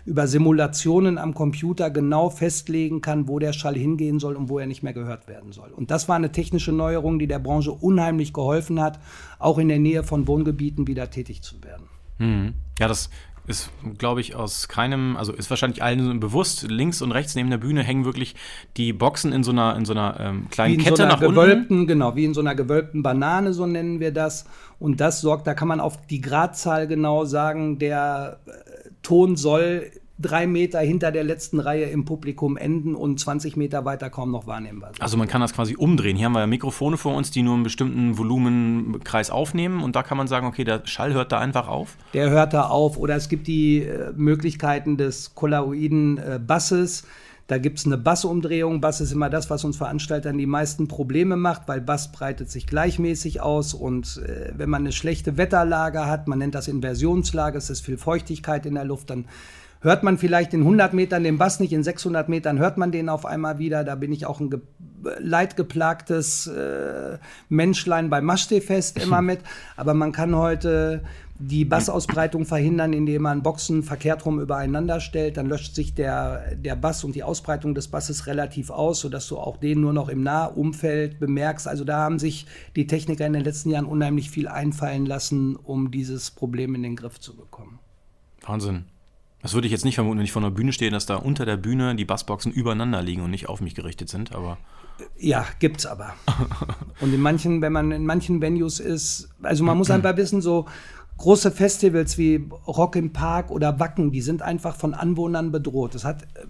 über Simulationen am Computer genau festlegen kann, wo der Schall hingehen soll und wo er nicht mehr gehört werden soll. Und das war eine technische Neuerung, die der Branche unheimlich geholfen hat, auch in der Nähe von Wohngebieten wieder tätig zu werden. Mhm. Ja, das ist, glaube ich, aus keinem, also ist wahrscheinlich allen bewusst, links und rechts neben der Bühne hängen wirklich die Boxen in so einer, in so einer ähm, kleinen Kette so nach gewölbten, unten. Genau, wie in so einer gewölbten Banane, so nennen wir das. Und das sorgt, da kann man auf die Gradzahl genau sagen, der äh, Ton soll drei Meter hinter der letzten Reihe im Publikum enden und 20 Meter weiter kaum noch wahrnehmbar sind. Also man kann das quasi umdrehen. Hier haben wir ja Mikrofone vor uns, die nur einen bestimmten Volumenkreis aufnehmen und da kann man sagen, okay, der Schall hört da einfach auf. Der hört da auf oder es gibt die äh, Möglichkeiten des kolloiden äh, Basses. Da gibt es eine Bassumdrehung. Bass ist immer das, was uns Veranstaltern die meisten Probleme macht, weil Bass breitet sich gleichmäßig aus. Und äh, wenn man eine schlechte Wetterlage hat, man nennt das Inversionslage, es ist viel Feuchtigkeit in der Luft, dann hört man vielleicht in 100 Metern den Bass nicht, in 600 Metern hört man den auf einmal wieder. Da bin ich auch ein ge leidgeplagtes äh, Menschlein bei Maschsee-Fest immer mit. Aber man kann heute die Bassausbreitung verhindern, indem man Boxen verkehrt rum übereinander stellt. Dann löscht sich der, der Bass und die Ausbreitung des Basses relativ aus, sodass du auch den nur noch im Nahumfeld bemerkst. Also da haben sich die Techniker in den letzten Jahren unheimlich viel einfallen lassen, um dieses Problem in den Griff zu bekommen. Wahnsinn. Das würde ich jetzt nicht vermuten, wenn ich vor einer Bühne stehe, dass da unter der Bühne die Bassboxen übereinander liegen und nicht auf mich gerichtet sind, aber. Ja, gibt's aber. und in manchen, wenn man in manchen Venues ist, also man muss einfach wissen, so große Festivals wie Rock im Park oder Wacken, die sind einfach von Anwohnern bedroht. Es hat äh,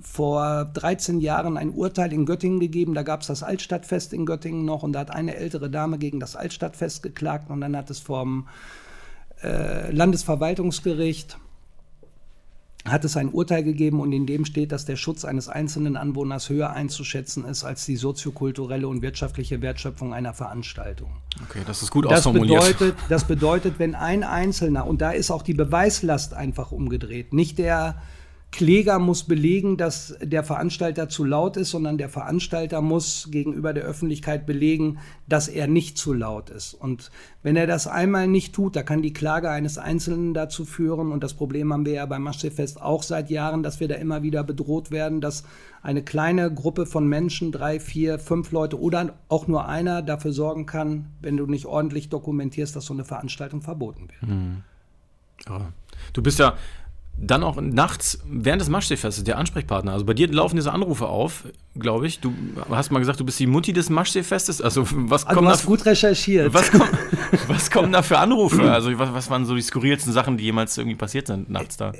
vor 13 Jahren ein Urteil in Göttingen gegeben, da gab es das Altstadtfest in Göttingen noch und da hat eine ältere Dame gegen das Altstadtfest geklagt und dann hat es vom äh, Landesverwaltungsgericht hat es ein Urteil gegeben und in dem steht, dass der Schutz eines einzelnen Anwohners höher einzuschätzen ist als die soziokulturelle und wirtschaftliche Wertschöpfung einer Veranstaltung. Okay, das ist gut das ausformuliert. Bedeutet, das bedeutet, wenn ein Einzelner, und da ist auch die Beweislast einfach umgedreht, nicht der Kläger muss belegen, dass der Veranstalter zu laut ist, sondern der Veranstalter muss gegenüber der Öffentlichkeit belegen, dass er nicht zu laut ist. Und wenn er das einmal nicht tut, da kann die Klage eines Einzelnen dazu führen. Und das Problem haben wir ja beim Maschsee-Fest auch seit Jahren, dass wir da immer wieder bedroht werden, dass eine kleine Gruppe von Menschen, drei, vier, fünf Leute oder auch nur einer dafür sorgen kann, wenn du nicht ordentlich dokumentierst, dass so eine Veranstaltung verboten wird. Mhm. Ja. Du bist ja dann auch nachts während des Maschseefestes der Ansprechpartner. Also bei dir laufen diese Anrufe auf, glaube ich. Du hast mal gesagt, du bist die Mutti des Maschseefestes. Also was also du hast da, gut recherchiert. Was, kommt, was kommen da für Anrufe? Also was, was waren so die skurrilsten Sachen, die jemals irgendwie passiert sind nachts da?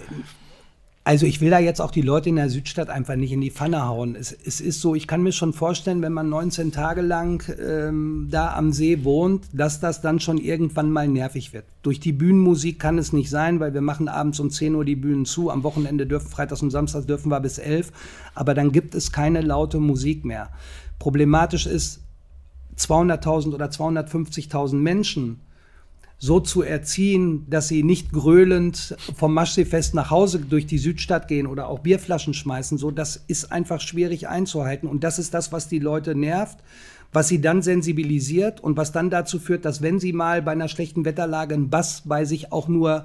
Also ich will da jetzt auch die Leute in der Südstadt einfach nicht in die Pfanne hauen. Es, es ist so, ich kann mir schon vorstellen, wenn man 19 Tage lang ähm, da am See wohnt, dass das dann schon irgendwann mal nervig wird. Durch die Bühnenmusik kann es nicht sein, weil wir machen abends um 10 Uhr die Bühnen zu. Am Wochenende dürfen, freitags und samstags dürfen wir bis 11. Aber dann gibt es keine laute Musik mehr. Problematisch ist, 200.000 oder 250.000 Menschen so zu erziehen, dass sie nicht gröhlend vom Maschseefest nach Hause durch die Südstadt gehen oder auch Bierflaschen schmeißen, so das ist einfach schwierig einzuhalten und das ist das, was die Leute nervt, was sie dann sensibilisiert und was dann dazu führt, dass wenn sie mal bei einer schlechten Wetterlage einen Bass bei sich auch nur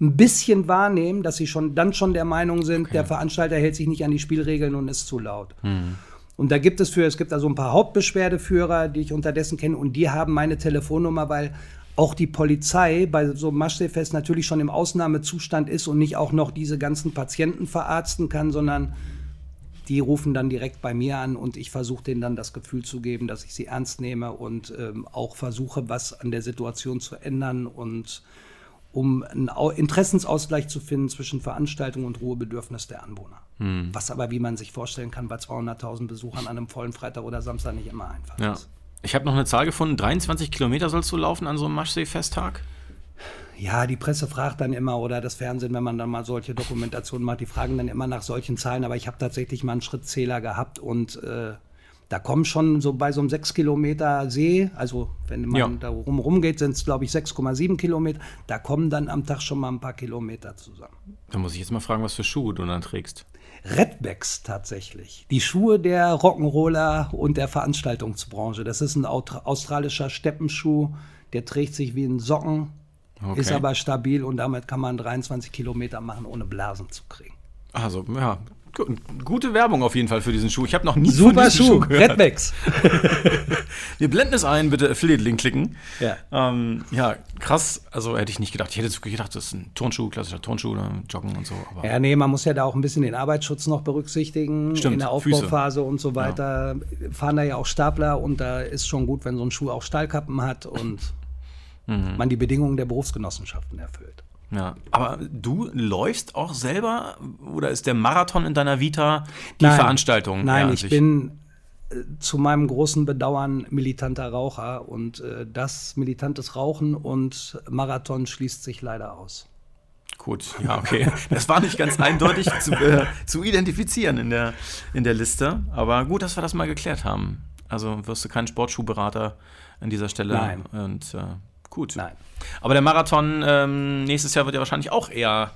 ein bisschen wahrnehmen, dass sie schon dann schon der Meinung sind, okay. der Veranstalter hält sich nicht an die Spielregeln und ist zu laut. Mhm. Und da gibt es für, es gibt also ein paar Hauptbeschwerdeführer, die ich unterdessen kenne, und die haben meine Telefonnummer, weil auch die Polizei bei so einem Maschseefest natürlich schon im Ausnahmezustand ist und nicht auch noch diese ganzen Patienten verarzten kann, sondern die rufen dann direkt bei mir an und ich versuche denen dann das Gefühl zu geben, dass ich sie ernst nehme und ähm, auch versuche, was an der Situation zu ändern und um einen Interessensausgleich zu finden zwischen Veranstaltung und Ruhebedürfnis der Anwohner. Hm. Was aber, wie man sich vorstellen kann, bei 200.000 Besuchern an einem vollen Freitag oder Samstag nicht immer einfach ja. ist. Ich habe noch eine Zahl gefunden, 23 Kilometer sollst du laufen an so einem Maschsee-Festtag? Ja, die Presse fragt dann immer oder das Fernsehen, wenn man dann mal solche Dokumentationen macht, die fragen dann immer nach solchen Zahlen. Aber ich habe tatsächlich mal einen Schrittzähler gehabt und äh, da kommen schon so bei so einem 6 Kilometer See, also wenn man ja. da rum geht, sind es glaube ich 6,7 Kilometer. Da kommen dann am Tag schon mal ein paar Kilometer zusammen. Da muss ich jetzt mal fragen, was für Schuhe du dann trägst. Redbacks tatsächlich. Die Schuhe der Rock'n'Roller und der Veranstaltungsbranche. Das ist ein australischer Steppenschuh, der trägt sich wie ein Socken, okay. ist aber stabil und damit kann man 23 Kilometer machen, ohne Blasen zu kriegen. Also, ja, Gute Werbung auf jeden Fall für diesen Schuh. Ich habe noch nie Super von diesem Schuh, Schuh gehört. Redmax. Wir blenden es ein, bitte Affiliate-Link klicken. Ja. Ähm, ja, krass. Also hätte ich nicht gedacht. Ich hätte gedacht, das ist ein Turnschuh, klassischer Turnschuh oder Joggen und so. Ja, nee, man muss ja da auch ein bisschen den Arbeitsschutz noch berücksichtigen. Stimmt, in der Aufbauphase und so weiter fahren da ja auch Stapler und da ist schon gut, wenn so ein Schuh auch Stahlkappen hat und Mhm. man die Bedingungen der Berufsgenossenschaften erfüllt. Ja, aber du läufst auch selber oder ist der Marathon in deiner Vita die Nein. Veranstaltung? Nein, Ja, ich bin äh, zu meinem großen Bedauern militanter Raucher und äh, das militantes Rauchen und Marathon schließt sich leider aus. Gut, ja, okay. Das war nicht ganz eindeutig zu, äh, zu identifizieren in der, in der Liste. Aber gut, dass wir das mal geklärt haben. Also wirst du kein Sportschuhberater an dieser Stelle. Nein. Und äh, gut. Nein. Aber der Marathon ähm, nächstes Jahr wird ja wahrscheinlich auch eher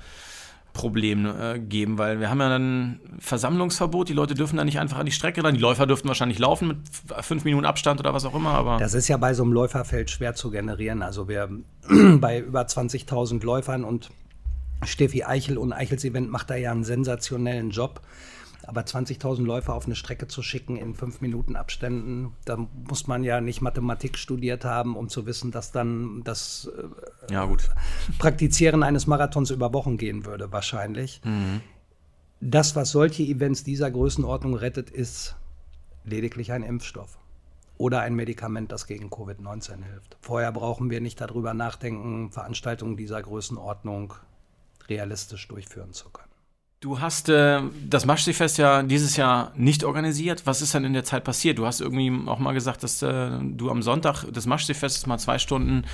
Probleme äh, geben, weil wir haben ja dann Versammlungsverbot. Die Leute dürfen da nicht einfach an die Strecke ran. Die Läufer dürften wahrscheinlich laufen mit fünf Minuten Abstand oder was auch immer. Aber Das ist ja bei so einem Läuferfeld schwer zu generieren. Also wir bei über 20.000 Läufern und Steffi Eichel und Eichels Event macht da ja einen sensationellen Job. Aber 20.000 Läufer auf eine Strecke zu schicken in fünf Minuten Abständen, da muss man ja nicht Mathematik studiert haben, um zu wissen, dass dann das äh, ja. Praktizieren eines Marathons über Wochen gehen würde, wahrscheinlich. Das, was solche Events dieser Größenordnung rettet, ist lediglich ein Impfstoff oder ein Medikament, das gegen Covid-19 hilft. Vorher brauchen wir nicht darüber nachdenken, Veranstaltungen dieser Größenordnung realistisch durchführen zu können. Du hast äh, das Maschsee-Fest ja dieses Jahr nicht organisiert. Was ist denn in der Zeit passiert? Du hast irgendwie auch mal gesagt, dass äh, du am Sonntag des Maschsee-Festes mal zwei Stunden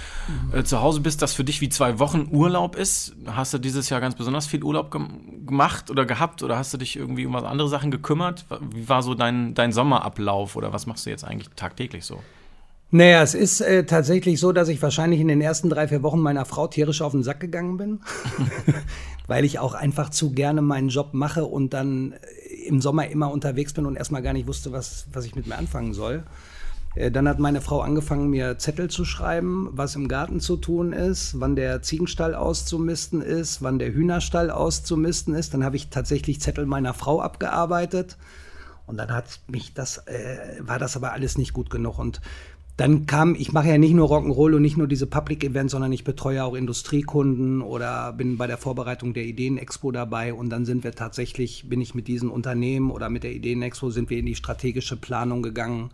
äh, zu Hause bist, das für dich wie zwei Wochen Urlaub ist. Hast du dieses Jahr ganz besonders viel Urlaub gem gemacht oder gehabt oder hast du dich irgendwie um andere Sachen gekümmert? Wie war so dein, dein Sommerablauf oder was machst du jetzt eigentlich tagtäglich so? Naja, es ist äh, tatsächlich so, dass ich wahrscheinlich in den ersten drei, vier Wochen meiner Frau tierisch auf den Sack gegangen bin, weil ich auch einfach zu gerne meinen Job mache und dann äh, im Sommer immer unterwegs bin und erstmal gar nicht wusste, was, was ich mit mir anfangen soll. Äh, Dann hat meine Frau angefangen, mir Zettel zu schreiben, was im Garten zu tun ist, wann der Ziegenstall auszumisten ist, wann der Hühnerstall auszumisten ist. Dann habe ich tatsächlich Zettel meiner Frau abgearbeitet. Und dann hat mich das, äh, war das aber alles nicht gut genug. Und dann kam, ich mache ja nicht nur Rock'n'Roll und nicht nur diese Public Events, sondern ich betreue auch Industriekunden oder bin bei der Vorbereitung der Ideenexpo dabei. Und dann sind wir tatsächlich, bin ich mit diesen Unternehmen oder mit der Ideenexpo sind wir in die strategische Planung gegangen.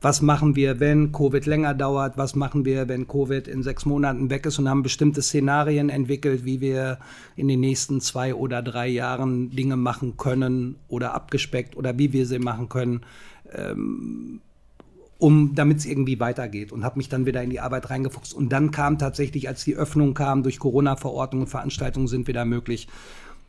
Was machen wir, wenn Covid länger dauert? Was machen wir, wenn Covid in sechs Monaten weg ist? Und haben bestimmte Szenarien entwickelt, wie wir in den nächsten zwei oder drei Jahren Dinge machen können oder abgespeckt oder wie wir sie machen können um damit es irgendwie weitergeht und habe mich dann wieder in die Arbeit reingefuchst. Und dann kam tatsächlich, als die Öffnung kam, durch Corona-Verordnungen und Veranstaltungen sind wieder möglich,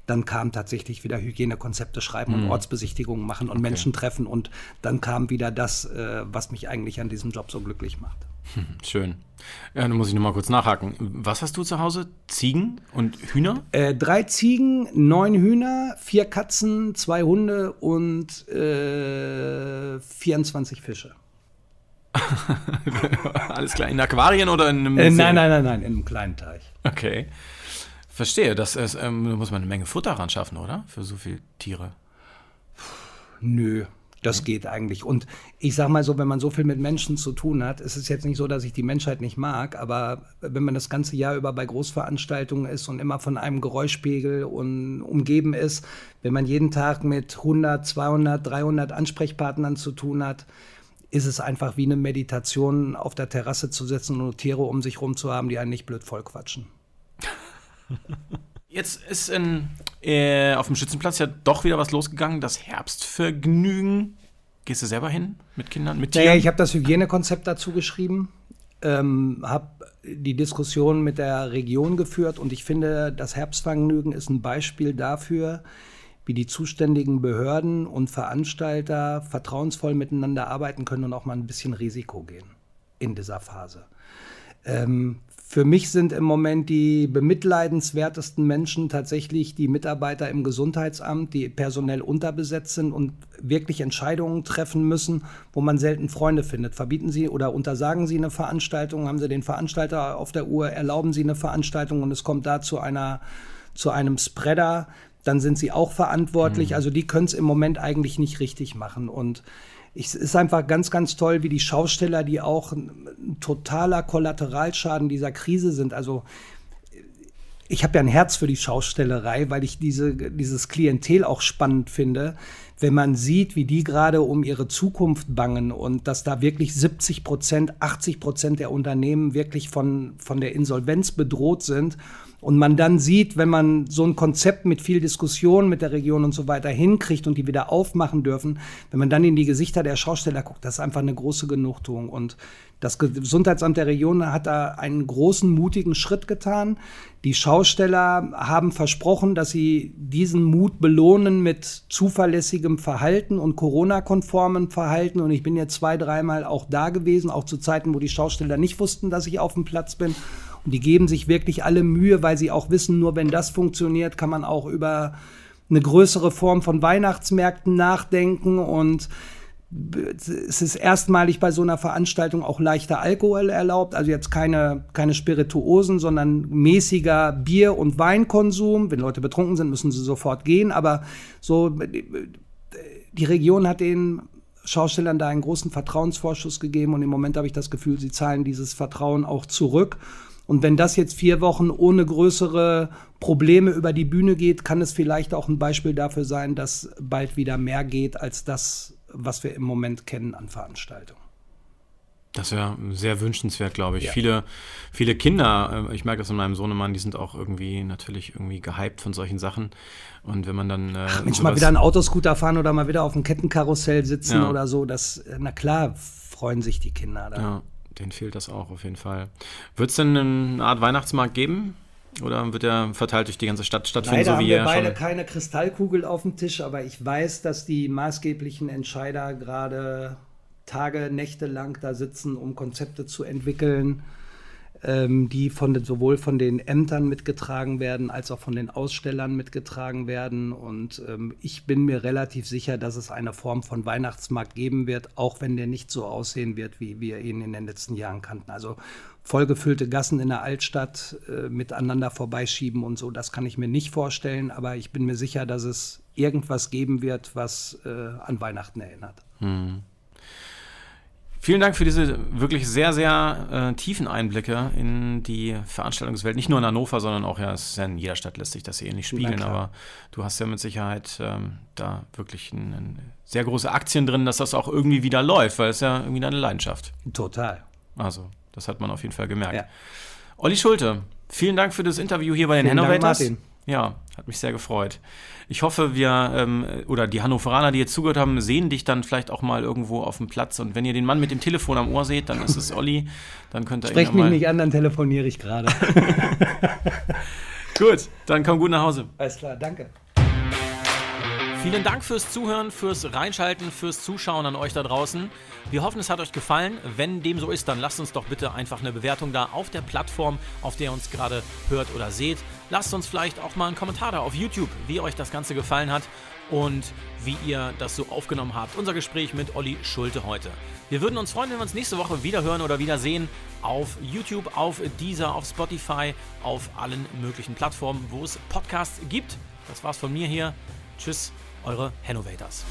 dann kam tatsächlich wieder Hygienekonzepte schreiben und Ortsbesichtigungen machen und Menschen treffen. Und dann kam wieder das, äh, was mich eigentlich an diesem Job so glücklich macht. Schön. Ja, dann muss ich nochmal kurz nachhaken. Was hast du zu Hause? Ziegen und Hühner? Äh, drei Ziegen, neun Hühner, vier Katzen, zwei Hunde und äh, 24 Fische. Alles klar. In Aquarien oder in einem Äh, nein, nein, nein, nein, in einem kleinen Teich. Okay. Verstehe. Das ist, ähm, da muss man eine Menge Futter ran schaffen, oder? Für so viele Tiere. Nö, das geht eigentlich. Und ich sag mal so, wenn man so viel mit Menschen zu tun hat, ist es jetzt nicht so, dass ich die Menschheit nicht mag, aber wenn man das ganze Jahr über bei Großveranstaltungen ist und immer von einem Geräuschpegel und umgeben ist, wenn man jeden Tag mit 100, 200, 300 Ansprechpartnern zu tun hat, ist es einfach wie eine Meditation, auf der Terrasse zu sitzen und Tiere um sich rum zu haben, die einen nicht blöd vollquatschen. Jetzt ist in, äh, auf dem Schützenplatz ja doch wieder was losgegangen. Das Herbstvergnügen. Gehst du selber hin mit Kindern, mit Tieren? Naja, ich habe das Hygienekonzept dazu geschrieben, ähm, habe die Diskussion mit der Region geführt und ich finde, das Herbstvergnügen ist ein Beispiel dafür, wie die zuständigen Behörden und Veranstalter vertrauensvoll miteinander arbeiten können und auch mal ein bisschen Risiko gehen in dieser Phase. Ähm, für mich sind im Moment die bemitleidenswertesten Menschen tatsächlich die Mitarbeiter im Gesundheitsamt, die personell unterbesetzt sind und wirklich Entscheidungen treffen müssen, wo man selten Freunde findet. Verbieten Sie oder untersagen Sie eine Veranstaltung, haben Sie den Veranstalter auf der Uhr, erlauben Sie eine Veranstaltung und es kommt da zu einer zu einem Spreader, dann sind sie auch verantwortlich. Mhm. Also die können es im Moment eigentlich nicht richtig machen. Und es ist einfach ganz, ganz toll, wie die Schausteller, die auch ein totaler Kollateralschaden dieser Krise sind. Also ich habe ja ein Herz für die Schaustellerei, weil ich diese, dieses Klientel auch spannend finde. Wenn man sieht, wie die gerade um ihre Zukunft bangen und dass da wirklich 70 Prozent, 80 Prozent der Unternehmen wirklich von, von der Insolvenz bedroht sind und man dann sieht, wenn man so ein Konzept mit viel Diskussion mit der Region und so weiter hinkriegt und die wieder aufmachen dürfen, wenn man dann in die Gesichter der Schausteller guckt, das ist einfach eine große Genugtuung. Und das Gesundheitsamt der Region hat da einen großen, mutigen Schritt getan. Die Schausteller haben versprochen, dass sie diesen Mut belohnen mit zuverlässigem Verhalten und Corona-konformem Verhalten. Und ich bin jetzt zwei, dreimal auch da gewesen, auch zu Zeiten, wo die Schausteller nicht wussten, dass ich auf dem Platz bin. Und die geben sich wirklich alle Mühe, weil sie auch wissen, nur wenn das funktioniert, kann man auch über eine größere Form von Weihnachtsmärkten nachdenken und es ist erstmalig bei so einer Veranstaltung auch leichter Alkohol erlaubt, also jetzt keine, keine Spirituosen, sondern mäßiger Bier- und Weinkonsum. Wenn Leute betrunken sind, müssen sie sofort gehen, aber so, die Region hat den Schaustellern da einen großen Vertrauensvorschuss gegeben und im Moment habe ich das Gefühl, sie zahlen dieses Vertrauen auch zurück. Und wenn das jetzt vier Wochen ohne größere Probleme über die Bühne geht, kann es vielleicht auch ein Beispiel dafür sein, dass bald wieder mehr geht als das, was wir im Moment kennen an Veranstaltungen. Das wäre sehr wünschenswert, glaube ich. Ja. Viele, viele Kinder, äh, ich merke das in meinem Sohnemann, die sind auch irgendwie natürlich irgendwie gehypt von solchen Sachen. Und wenn man dann. Äh, Ach, Mensch, mal wieder ein Autoscooter fahren oder mal wieder auf einem Kettenkarussell sitzen ja. oder so, das, na klar, freuen sich die Kinder da. Ja denen fehlt das auch auf jeden Fall. Wird es denn eine Art Weihnachtsmarkt geben? Oder wird er verteilt durch die ganze Stadt stattfinden? Leider so wie haben wir beide schon... keine Kristallkugel auf dem Tisch, aber ich weiß, dass die maßgeblichen Entscheider gerade Tage, Nächte lang da sitzen, um Konzepte zu entwickeln ähm, die von, sowohl von den Ämtern mitgetragen werden, als auch von den Ausstellern mitgetragen werden. Und ähm, ich bin mir relativ sicher, dass es eine Form von Weihnachtsmarkt geben wird, auch wenn der nicht so aussehen wird, wie wir ihn in den letzten Jahren kannten. Also vollgefüllte Gassen in der Altstadt äh, miteinander vorbeischieben und so, das kann ich mir nicht vorstellen, aber ich bin mir sicher, dass es irgendwas geben wird, was äh, an Weihnachten erinnert. Hm. Vielen Dank für diese wirklich sehr, sehr äh, tiefen Einblicke in die Veranstaltungswelt. Nicht nur in Hannover, sondern auch, ja, es ist ja in jeder Stadt lässt sich das hier ähnlich spiegeln, aber du hast ja mit Sicherheit ähm, da wirklich ein, ein sehr große Aktien drin, dass das auch irgendwie wieder läuft, weil es ja irgendwie deine Leidenschaft. Total. Also, das hat man auf jeden Fall gemerkt. Ja. Olli Schulte, vielen Dank für das Interview hier bei den Hannovators. Dank, Martin. Ja, hat mich sehr gefreut. Ich hoffe, wir ähm, oder die Hannoveraner, die jetzt zugehört haben, sehen dich dann vielleicht auch mal irgendwo auf dem Platz. Und wenn ihr den Mann mit dem Telefon am Ohr seht, dann ist es Olli. Dann könnt ihr Sprecht mich nicht an, dann telefoniere ich gerade. gut, dann komm gut nach Hause. Alles klar, danke. Vielen Dank fürs Zuhören, fürs Reinschalten, fürs Zuschauen an euch da draußen. Wir hoffen, es hat euch gefallen. Wenn dem so ist, dann lasst uns doch bitte einfach eine Bewertung da auf der Plattform, auf der ihr uns gerade hört oder seht. Lasst uns vielleicht auch mal einen Kommentar da auf YouTube, wie euch das Ganze gefallen hat und wie ihr das so aufgenommen habt. Unser Gespräch mit Olli Schulte heute. Wir würden uns freuen, wenn wir uns nächste Woche wieder hören oder wieder sehen auf YouTube, auf Deezer, auf Spotify, auf allen möglichen Plattformen, wo es Podcasts gibt. Das war's von mir hier. Tschüss eure Hannovators.